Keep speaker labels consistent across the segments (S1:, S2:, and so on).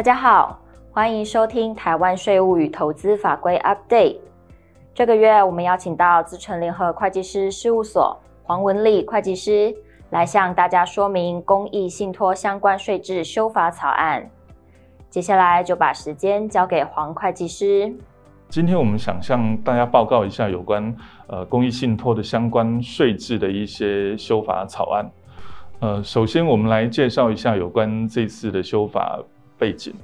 S1: 大家好，欢迎收听台湾税务与投资法规 Update。这个月我们邀请到资诚联合会计师事务所黄文丽会计师来向大家说明公益信托相关税制修法草案。接下来就把时间交给黄会计师。
S2: 今天我们想向大家报告一下有关呃公益信托的相关税制的一些修法草案。呃，首先我们来介绍一下有关这次的修法背景。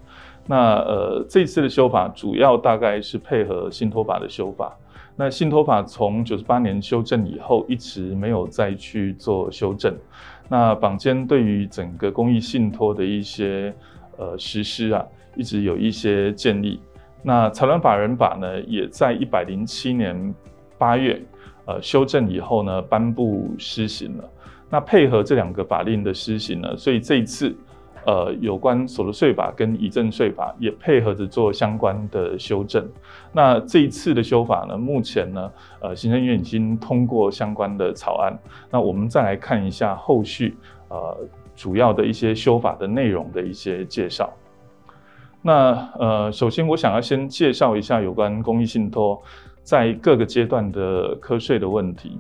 S2: 那呃，这次的修法主要大概是配合信托法的修法。那信托法从九十八年修正以后，一直没有再去做修正。那坊间对于整个公益信托的一些呃，实施啊，一直有一些建议。那财团法人法呢，也在一百零七年八月，呃，修正以后呢，颁布施行了。那配合这两个法令的施行呢，所以这一次，呃，有关所得税法跟遗赠税法也配合着做相关的修正。那这一次的修法呢，目前呢，呃，行政院已经通过相关的草案。那我们再来看一下后续，呃。主要的一些修法的内容的一些介绍。那呃，首先我想要先介绍一下有关公益信托在各个阶段的瞌睡的问题。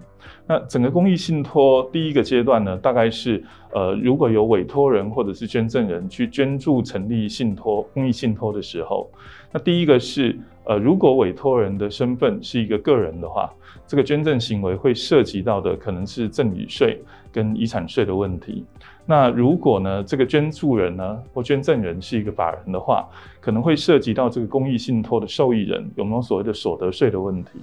S2: 那整个公益信托第一个阶段呢，大概是呃，如果有委托人或者是捐赠人去捐助成立信托公益信托的时候，那第一个是呃，如果委托人的身份是一个个人的话，这个捐赠行为会涉及到的可能是赠与税跟遗产税的问题。那如果呢，这个捐助人呢或捐赠人是一个法人的话，可能会涉及到这个公益信托的受益人有没有所谓的所得税的问题。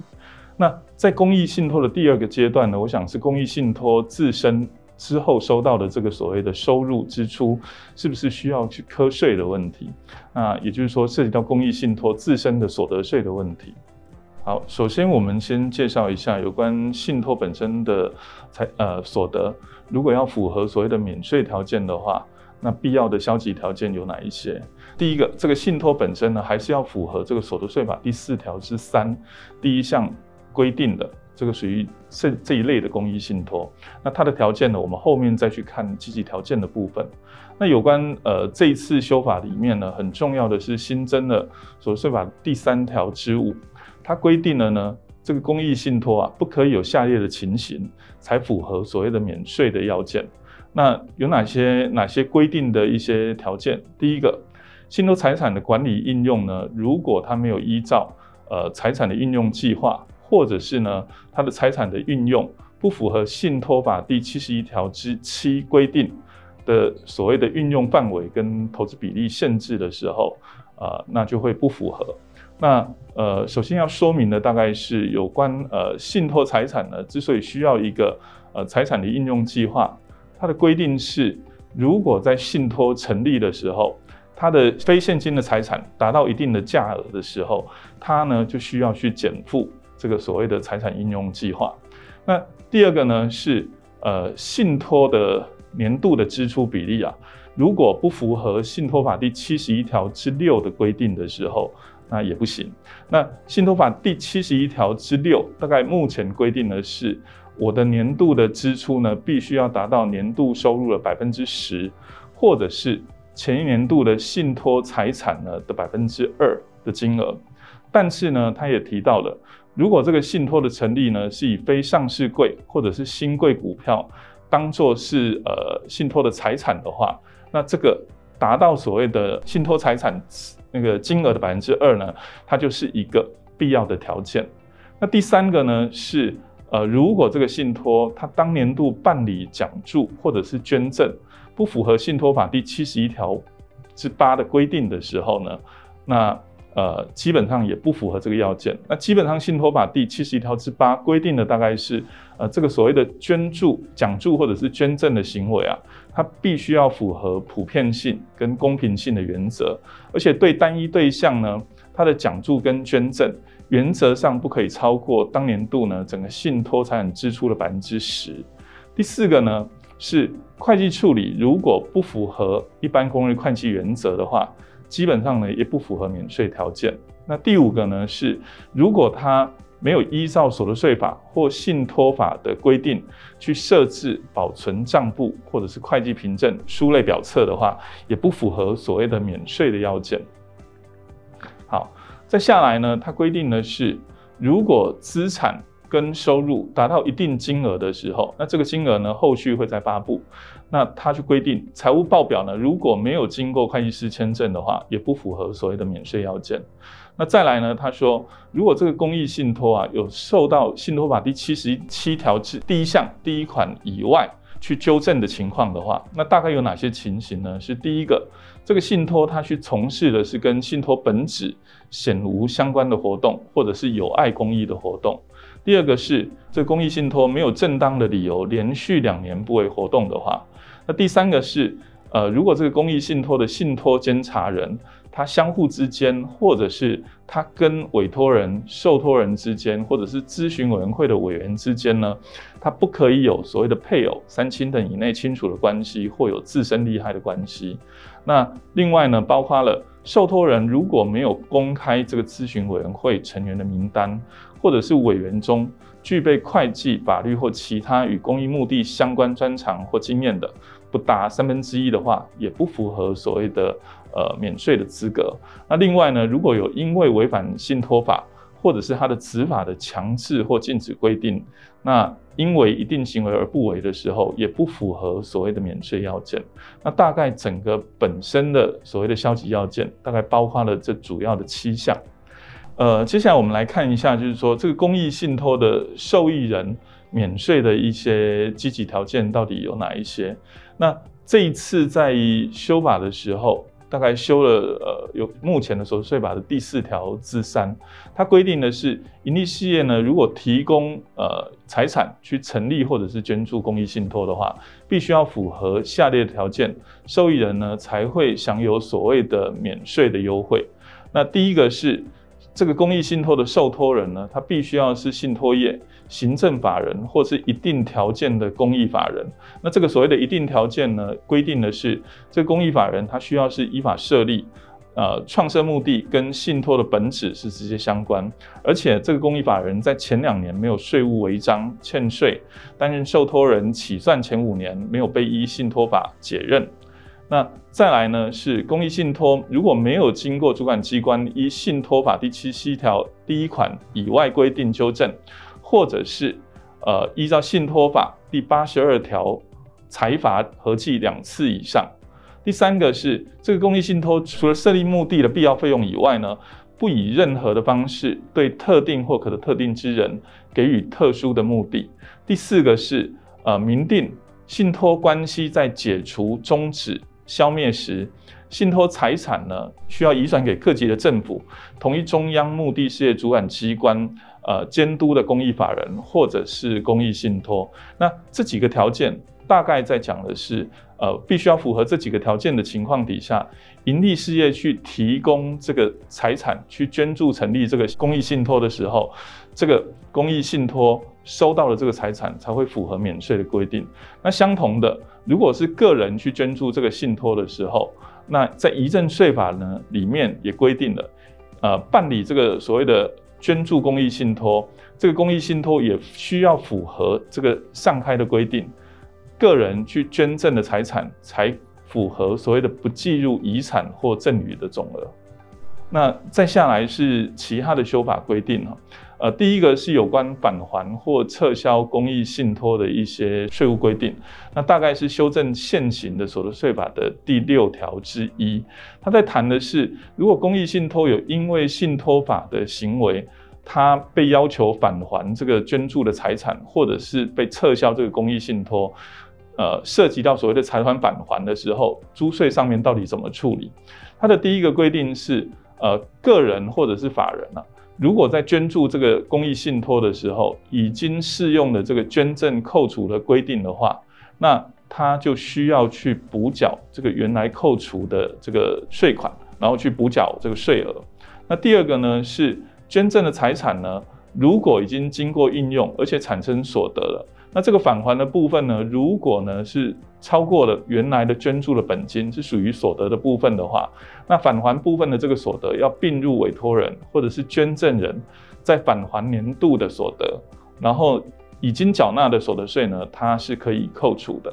S2: 那在公益信托的第二个阶段呢，我想是公益信托自身之后收到的这个所谓的收入支出，是不是需要去课税的问题？那也就是说，涉及到公益信托自身的所得税的问题。好，首先我们先介绍一下有关信托本身的财呃所得，如果要符合所谓的免税条件的话，那必要的消极条件有哪一些？第一个，这个信托本身呢，还是要符合这个所得税法第四条之三第一项。规定的这个属于这这一类的公益信托，那它的条件呢，我们后面再去看积极条件的部分。那有关呃这一次修法里面呢，很重要的是新增了所得税法第三条之五，它规定了呢，这个公益信托啊，不可以有下列的情形才符合所谓的免税的要件。那有哪些哪些规定的一些条件？第一个，信托财产的管理应用呢，如果它没有依照呃财产的运用计划。或者是呢，它的财产的运用不符合信托法第七十一条之七规定的所谓的运用范围跟投资比例限制的时候，啊、呃，那就会不符合。那呃，首先要说明的大概是有关呃信托财产呢，之所以需要一个呃财产的运用计划，它的规定是，如果在信托成立的时候，它的非现金的财产达到一定的价额的时候，它呢就需要去减负。这个所谓的财产应用计划，那第二个呢是呃信托的年度的支出比例啊，如果不符合信托法第七十一条之六的规定的时候，那也不行。那信托法第七十一条之六大概目前规定的是，我的年度的支出呢必须要达到年度收入的百分之十，或者是前一年度的信托财产呢的百分之二的金额。但是呢，他也提到了。如果这个信托的成立呢，是以非上市柜或者是新贵股票当做是呃信托的财产的话，那这个达到所谓的信托财产那个金额的百分之二呢，它就是一个必要的条件。那第三个呢是呃，如果这个信托它当年度办理奖助或者是捐赠不符合信托法第七十一条之八的规定的时候呢，那呃，基本上也不符合这个要件。那基本上信托法第七十一条之八规定的大概是，呃，这个所谓的捐助、奖助或者是捐赠的行为啊，它必须要符合普遍性跟公平性的原则，而且对单一对象呢，它的奖助跟捐赠原则上不可以超过当年度呢整个信托财产支出的百分之十。第四个呢是会计处理如果不符合一般公认会计原则的话。基本上呢，也不符合免税条件。那第五个呢是，如果他没有依照所得税法或信托法的规定去设置保存账簿或者是会计凭证书类表册的话，也不符合所谓的免税的要件。好，再下来呢，它规定的是，如果资产跟收入达到一定金额的时候，那这个金额呢，后续会再发布。那它去规定，财务报表呢，如果没有经过会计师签证的话，也不符合所谓的免税要件。那再来呢，他说，如果这个公益信托啊，有受到信托法第七十七条之第一项第一款以外去纠正的情况的话，那大概有哪些情形呢？是第一个，这个信托他去从事的是跟信托本质显无相关的活动，或者是有碍公益的活动。第二个是这个公益信托没有正当的理由连续两年不为活动的话。那第三个是，呃，如果这个公益信托的信托监察人，他相互之间，或者是他跟委托人、受托人之间，或者是咨询委员会的委员之间呢，他不可以有所谓的配偶、三亲等以内亲属的关系，或有自身利害的关系。那另外呢，包括了受托人如果没有公开这个咨询委员会成员的名单，或者是委员中，具备会计、法律或其他与公益目的相关专长或经验的，不达三分之一的话，也不符合所谓的呃免税的资格。那另外呢，如果有因为违反信托法或者是它的执法的强制或禁止规定，那因为一定行为而不为的时候，也不符合所谓的免税要件。那大概整个本身的所谓的消极要件，大概包括了这主要的七项。呃，接下来我们来看一下，就是说这个公益信托的受益人免税的一些积极条件到底有哪一些？那这一次在修法的时候，大概修了呃有目前的所得税法的第四条之三，它规定的是，盈利事业呢，如果提供呃财产去成立或者是捐助公益信托的话，必须要符合下列条件，受益人呢才会享有所谓的免税的优惠。那第一个是。这个公益信托的受托人呢，他必须要是信托业行政法人或是一定条件的公益法人。那这个所谓的一定条件呢，规定的是这个公益法人他需要是依法设立，呃，创设目的跟信托的本质是直接相关，而且这个公益法人在前两年没有税务违章欠税，担任受托人起算前五年没有被依信托法解任。那再来呢，是公益信托如果没有经过主管机关依信托法第七十七条第一款以外规定纠正，或者是呃依照信托法第八十二条裁罚合计两次以上。第三个是这个公益信托除了设立目的的必要费用以外呢，不以任何的方式对特定或可的特定之人给予特殊的目的。第四个是呃明定信托关系在解除终止。消灭时，信托财产呢需要移转给各级的政府，同一中央目的事业主管机关，呃监督的公益法人或者是公益信托。那这几个条件大概在讲的是，呃，必须要符合这几个条件的情况底下，盈利事业去提供这个财产去捐助成立这个公益信托的时候，这个公益信托收到了这个财产才会符合免税的规定。那相同的。如果是个人去捐助这个信托的时候，那在遗赠税法呢里面也规定了，呃，办理这个所谓的捐助公益信托，这个公益信托也需要符合这个上开的规定，个人去捐赠的财产才符合所谓的不计入遗产或赠与的总额。那再下来是其他的修法规定哈。呃，第一个是有关返还或撤销公益信托的一些税务规定，那大概是修正现行的所得税法的第六条之一。他在谈的是，如果公益信托有因为信托法的行为，他被要求返还这个捐助的财产，或者是被撤销这个公益信托，呃，涉及到所谓的财产返还的时候，租税上面到底怎么处理？他的第一个规定是，呃，个人或者是法人啊。如果在捐助这个公益信托的时候，已经适用了这个捐赠扣除的规定的话，那他就需要去补缴这个原来扣除的这个税款，然后去补缴这个税额。那第二个呢，是捐赠的财产呢，如果已经经过应用，而且产生所得了。那这个返还的部分呢，如果呢是超过了原来的捐助的本金，是属于所得的部分的话，那返还部分的这个所得要并入委托人或者是捐赠人在返还年度的所得，然后已经缴纳的所得税呢，它是可以扣除的。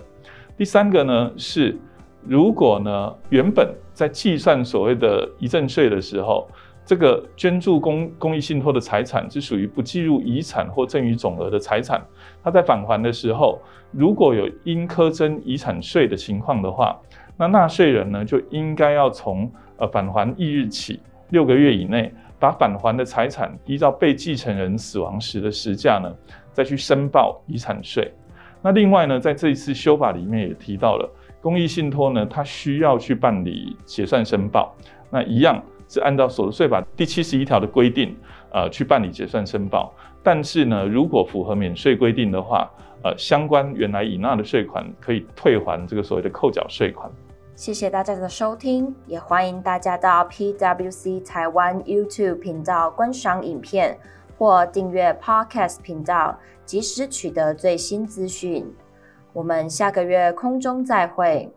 S2: 第三个呢是，如果呢原本在计算所谓的遗赠税的时候，这个捐助公公益信托的财产是属于不计入遗产或赠与总额的财产，它在返还的时候，如果有应课征遗产税的情况的话，那纳税人呢就应该要从呃返还翌日起六个月以内，把返还的财产依照被继承人死亡时的时价呢，再去申报遗产税。那另外呢，在这一次修法里面也提到了，公益信托呢，它需要去办理结算申报，那一样。是按照所得税法第七十一条的规定，呃，去办理结算申报。但是呢，如果符合免税规定的话，呃，相关原来已纳的税款可以退还这个所谓的扣缴税款。
S1: 谢谢大家的收听，也欢迎大家到 PWC 台湾 YouTube 频道观赏影片或订阅 Podcast 频道，及时取得最新资讯。我们下个月空中再会。